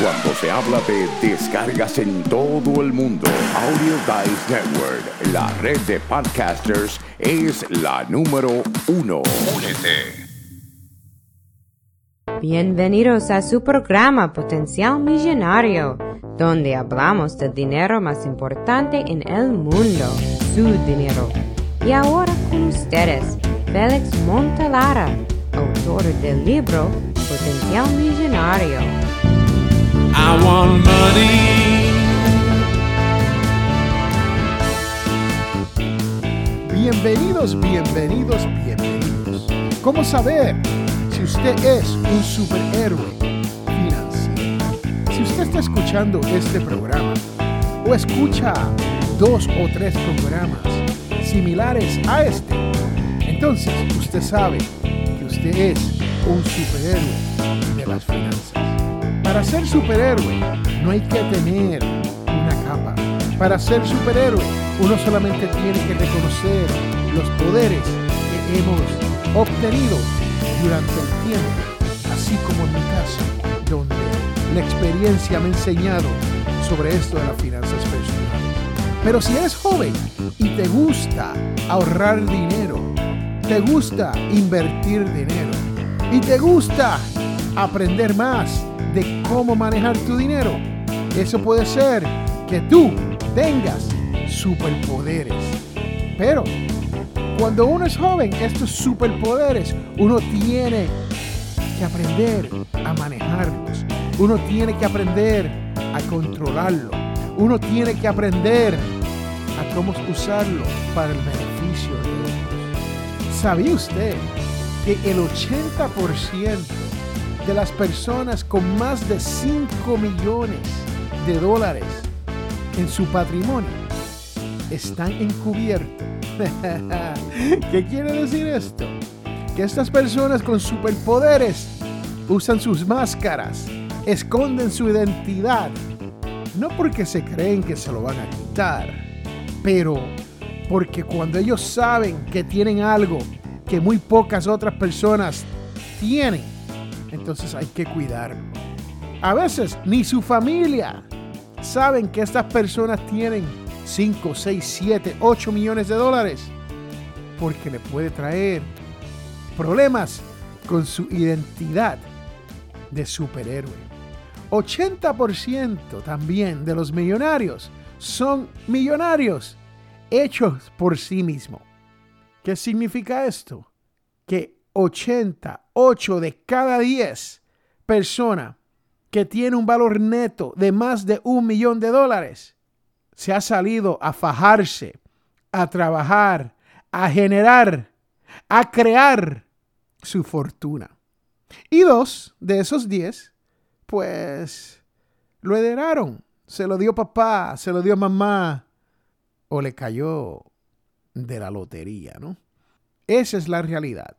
Cuando se habla de descargas en todo el mundo, Audio Dice Network, la red de podcasters, es la número uno. Únete. Bienvenidos a su programa Potencial Millonario, donde hablamos del dinero más importante en el mundo, su dinero. Y ahora con ustedes, Félix Montalara, autor del libro Potencial Millonario. Bienvenidos, bienvenidos. ¿Cómo saber si usted es un superhéroe financiero? Si usted está escuchando este programa o escucha dos o tres programas similares a este, entonces usted sabe que usted es un superhéroe de las finanzas. Para ser superhéroe no hay que tener una capa. Para ser superhéroe uno solamente tiene que reconocer los poderes que hemos obtenido durante el tiempo, así como en mi caso, donde la experiencia me ha enseñado sobre esto de las finanzas personales. Pero si eres joven y te gusta ahorrar dinero, te gusta invertir dinero y te gusta aprender más de cómo manejar tu dinero, eso puede ser que tú tengas superpoderes. Pero cuando uno es joven, estos superpoderes uno tiene que aprender a manejarlos. Uno tiene que aprender a controlarlo. Uno tiene que aprender a cómo usarlo para el beneficio de otros. ¿Sabía usted que el 80% de las personas con más de 5 millones de dólares en su patrimonio están encubiertos. ¿Qué quiere decir esto? Que estas personas con superpoderes usan sus máscaras, esconden su identidad, no porque se creen que se lo van a quitar, pero porque cuando ellos saben que tienen algo que muy pocas otras personas tienen, entonces hay que cuidarlo. A veces ni su familia saben que estas personas tienen 5, 6, 7, 8 millones de dólares porque le puede traer problemas con su identidad de superhéroe. 80% también de los millonarios son millonarios hechos por sí mismos. ¿Qué significa esto? Que 88 de cada 10 personas que tiene un valor neto de más de un millón de dólares se ha salido a fajarse, a trabajar, a generar, a crear su fortuna. Y dos de esos diez, pues lo heredaron. Se lo dio papá, se lo dio mamá, o le cayó de la lotería, ¿no? Esa es la realidad.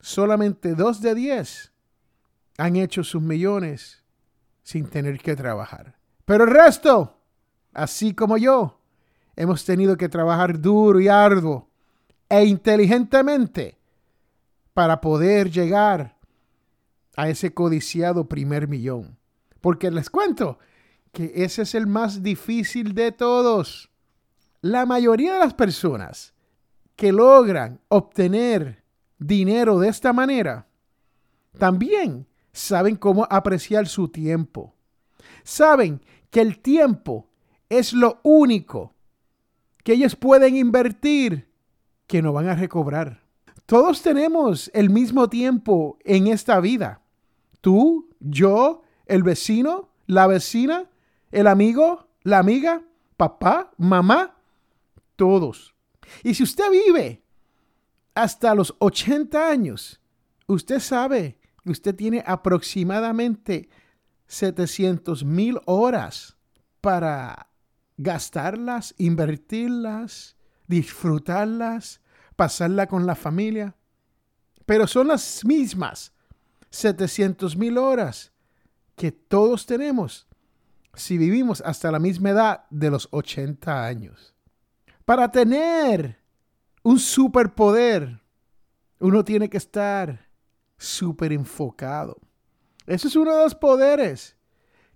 Solamente dos de diez han hecho sus millones sin tener que trabajar. Pero el resto, así como yo, hemos tenido que trabajar duro y arduo e inteligentemente para poder llegar a ese codiciado primer millón. Porque les cuento que ese es el más difícil de todos. La mayoría de las personas que logran obtener dinero de esta manera también saben cómo apreciar su tiempo. Saben que el tiempo es lo único que ellos pueden invertir que no van a recobrar. Todos tenemos el mismo tiempo en esta vida. Tú, yo, el vecino, la vecina, el amigo, la amiga, papá, mamá, todos. Y si usted vive hasta los 80 años, usted sabe que usted tiene aproximadamente 700 mil horas para gastarlas, invertirlas, disfrutarlas, pasarla con la familia. Pero son las mismas 700 mil horas que todos tenemos si vivimos hasta la misma edad de los 80 años. Para tener un superpoder, uno tiene que estar súper enfocado. Ese es uno de los poderes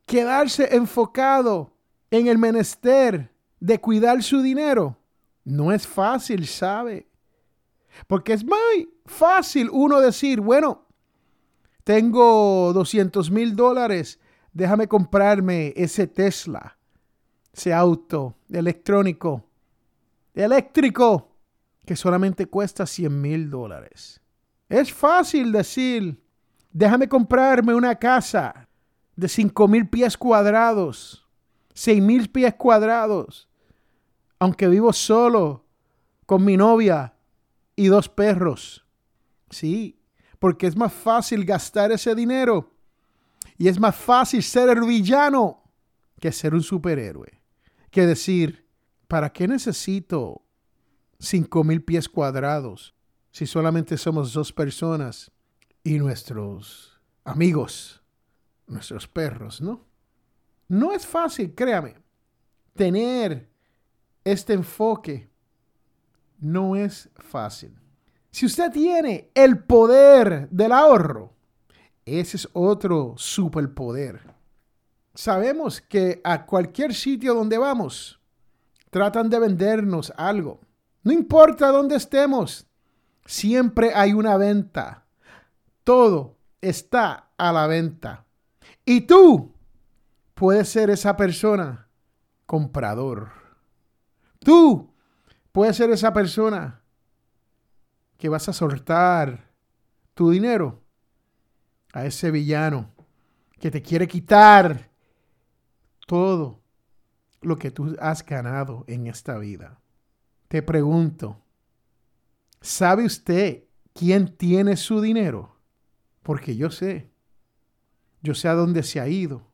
quedarse enfocado en el menester de cuidar su dinero no es fácil, ¿sabe? Porque es muy fácil uno decir, bueno, tengo 200 mil dólares, déjame comprarme ese Tesla, ese auto electrónico, eléctrico, que solamente cuesta 100 mil dólares. Es fácil decir, déjame comprarme una casa de 5 mil pies cuadrados, 6 mil pies cuadrados, aunque vivo solo con mi novia y dos perros. Sí, porque es más fácil gastar ese dinero y es más fácil ser el villano que ser un superhéroe. Que decir, ¿para qué necesito cinco mil pies cuadrados si solamente somos dos personas y nuestros amigos, nuestros perros, ¿no? No es fácil, créame, tener este enfoque. No es fácil. Si usted tiene el poder del ahorro, ese es otro superpoder. Sabemos que a cualquier sitio donde vamos, tratan de vendernos algo. No importa dónde estemos, siempre hay una venta. Todo está a la venta. Y tú puedes ser esa persona comprador. Tú puedes ser esa persona que vas a soltar tu dinero a ese villano que te quiere quitar todo lo que tú has ganado en esta vida. Te pregunto, ¿sabe usted quién tiene su dinero? Porque yo sé. Yo sé a dónde se ha ido.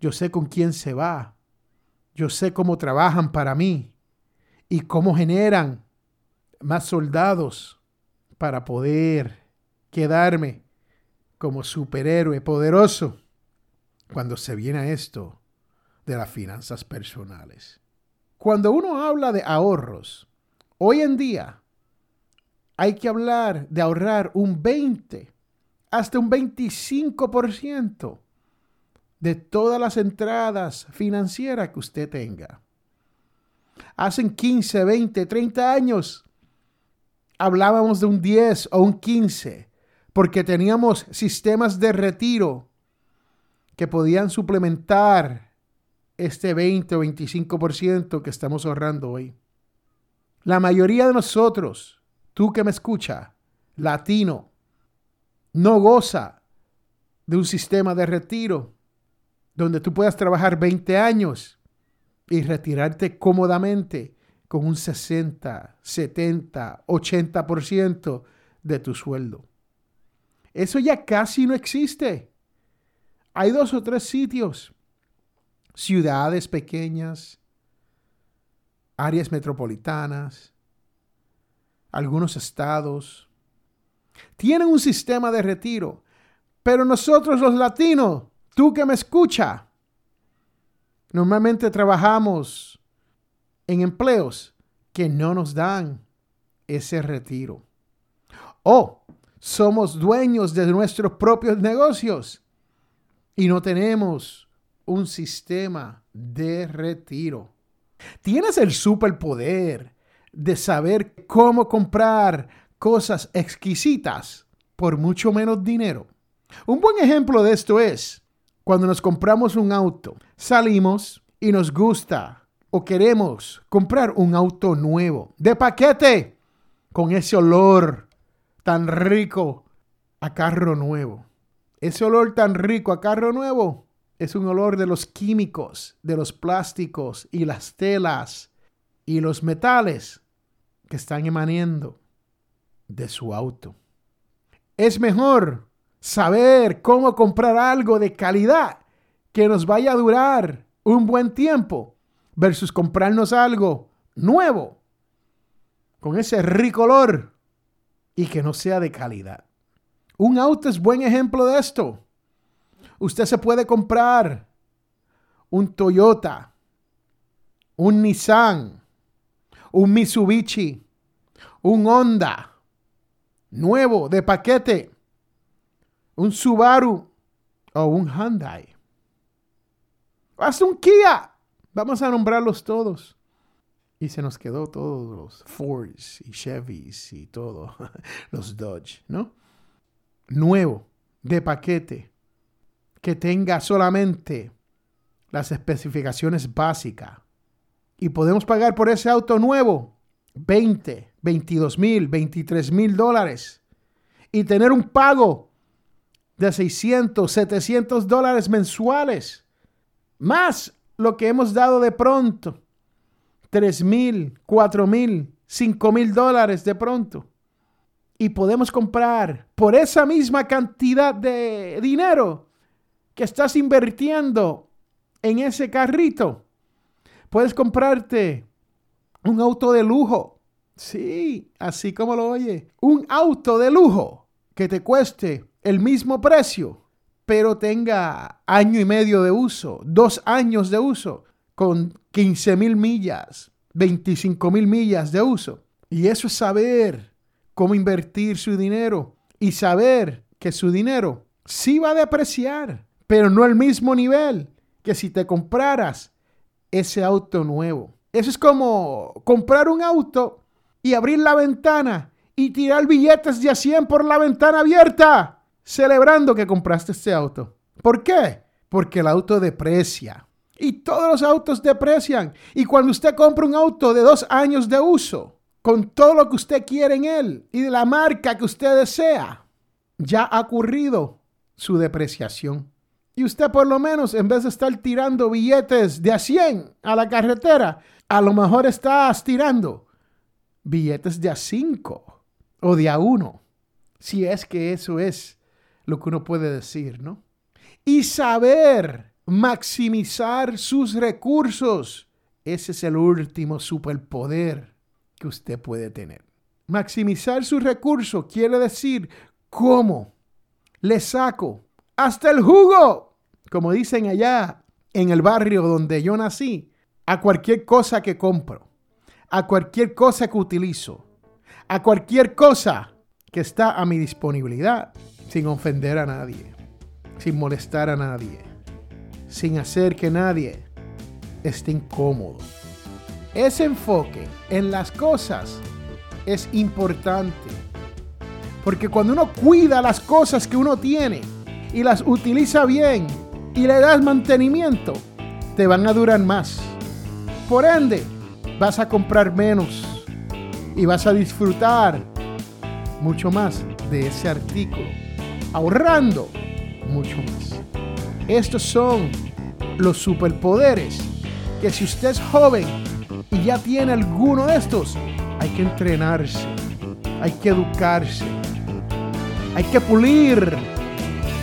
Yo sé con quién se va. Yo sé cómo trabajan para mí y cómo generan más soldados para poder quedarme como superhéroe poderoso cuando se viene a esto de las finanzas personales. Cuando uno habla de ahorros, hoy en día hay que hablar de ahorrar un 20 hasta un 25% de todas las entradas financieras que usted tenga. Hacen 15, 20, 30 años hablábamos de un 10 o un 15 porque teníamos sistemas de retiro que podían suplementar este 20 o 25% que estamos ahorrando hoy. La mayoría de nosotros, tú que me escucha, latino, no goza de un sistema de retiro donde tú puedas trabajar 20 años y retirarte cómodamente con un 60, 70, 80% de tu sueldo. Eso ya casi no existe. Hay dos o tres sitios, ciudades pequeñas, áreas metropolitanas, algunos estados, tienen un sistema de retiro, pero nosotros los latinos, tú que me escucha, normalmente trabajamos en empleos que no nos dan ese retiro. O somos dueños de nuestros propios negocios y no tenemos un sistema de retiro. Tienes el superpoder de saber cómo comprar cosas exquisitas por mucho menos dinero. Un buen ejemplo de esto es cuando nos compramos un auto, salimos y nos gusta o queremos comprar un auto nuevo, de paquete, con ese olor tan rico a carro nuevo. Ese olor tan rico a carro nuevo es un olor de los químicos, de los plásticos y las telas y los metales que están emanando de su auto. Es mejor saber cómo comprar algo de calidad que nos vaya a durar un buen tiempo versus comprarnos algo nuevo con ese rico olor y que no sea de calidad. Un auto es buen ejemplo de esto. Usted se puede comprar un Toyota, un Nissan, un Mitsubishi, un Honda nuevo de paquete, un Subaru o un Hyundai. hasta un Kia. Vamos a nombrarlos todos. Y se nos quedó todos los Fords y Chevys y todo, los Dodge, ¿no? Nuevo, de paquete, que tenga solamente las especificaciones básicas. Y podemos pagar por ese auto nuevo 20, 22 mil, 23 mil dólares. Y tener un pago de 600, 700 dólares mensuales. Más lo que hemos dado de pronto. 3 mil, 4 mil, 5 mil dólares de pronto. Y podemos comprar por esa misma cantidad de dinero que estás invirtiendo en ese carrito. Puedes comprarte un auto de lujo. Sí, así como lo oye. Un auto de lujo que te cueste el mismo precio, pero tenga año y medio de uso, dos años de uso, con 15 mil millas, 25 mil millas de uso. Y eso es saber cómo invertir su dinero y saber que su dinero sí va a depreciar, pero no al mismo nivel que si te compraras ese auto nuevo. Eso es como comprar un auto y abrir la ventana y tirar billetes de a 100 por la ventana abierta celebrando que compraste este auto. ¿Por qué? Porque el auto deprecia. Y todos los autos deprecian. Y cuando usted compra un auto de dos años de uso, con todo lo que usted quiere en él y de la marca que usted desea, ya ha ocurrido su depreciación. Y usted por lo menos, en vez de estar tirando billetes de a 100 a la carretera, a lo mejor está tirando billetes de a 5 o de a 1. Si es que eso es lo que uno puede decir, ¿no? Y saber maximizar sus recursos. Ese es el último superpoder que usted puede tener. Maximizar sus recursos quiere decir cómo le saco hasta el jugo, como dicen allá en el barrio donde yo nací, a cualquier cosa que compro, a cualquier cosa que utilizo, a cualquier cosa que está a mi disponibilidad sin ofender a nadie, sin molestar a nadie, sin hacer que nadie esté incómodo. Ese enfoque en las cosas es importante, porque cuando uno cuida las cosas que uno tiene y las utiliza bien y le das mantenimiento, te van a durar más. Por ende, vas a comprar menos y vas a disfrutar mucho más de ese artículo ahorrando mucho más. Estos son los superpoderes que si usted es joven y ya tiene alguno de estos, hay que entrenarse, hay que educarse, hay que pulir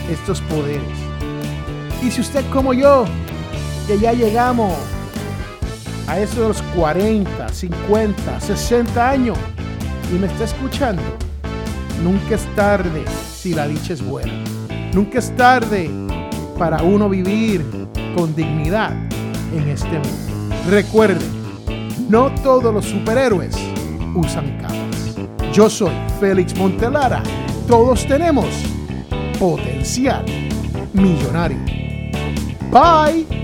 estos poderes. Y si usted como yo, que ya llegamos a eso de los 40, 50, 60 años y me está escuchando, nunca es tarde si la dicha es buena. Nunca es tarde para uno vivir con dignidad en este mundo. Recuerde, no todos los superhéroes usan capas. Yo soy Félix Montelara. Todos tenemos potencial millonario. Bye.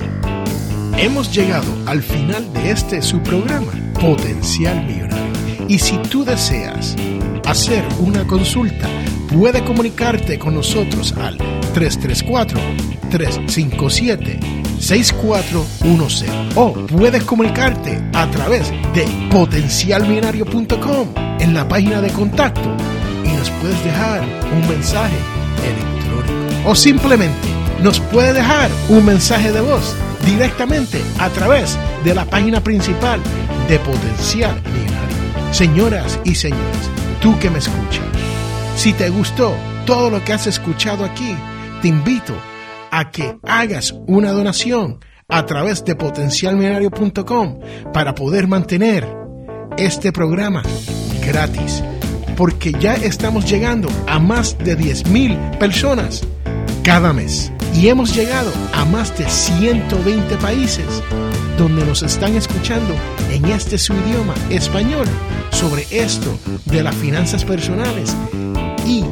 Hemos llegado al final de este su programa, Potencial Millonario. Y si tú deseas hacer una consulta, puede comunicarte con nosotros al 334-357-6410 o puedes comunicarte a través de potencialmillonario.com en la página de contacto y nos puedes dejar un mensaje electrónico o simplemente nos puede dejar un mensaje de voz directamente a través de la página principal de Potencial Millonario. Señoras y señores, tú que me escuchas, si te gustó todo lo que has escuchado aquí, te invito a que hagas una donación a través de potencialmillonario.com para poder mantener este programa gratis. Porque ya estamos llegando a más de 10.000 personas cada mes. Y hemos llegado a más de 120 países donde nos están escuchando en este su idioma español sobre esto de las finanzas personales y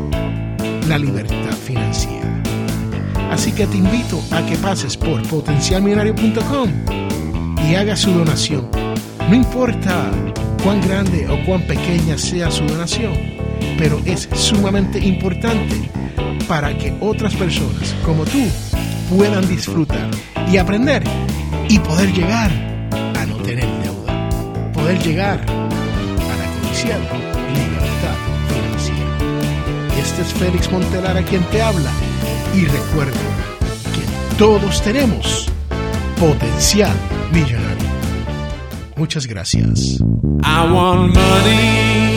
la libertad financiera. Así que te invito a que pases por potencialmillonario.com y hagas su donación. No importa cuán grande o cuán pequeña sea su donación, pero es sumamente importante para que otras personas como tú puedan disfrutar y aprender y poder llegar a no tener deuda, poder llegar a la codiciada libertad financiera. Este es Félix Montelar a quien te habla y recuerda que todos tenemos potencial millonario. Muchas gracias. I want money.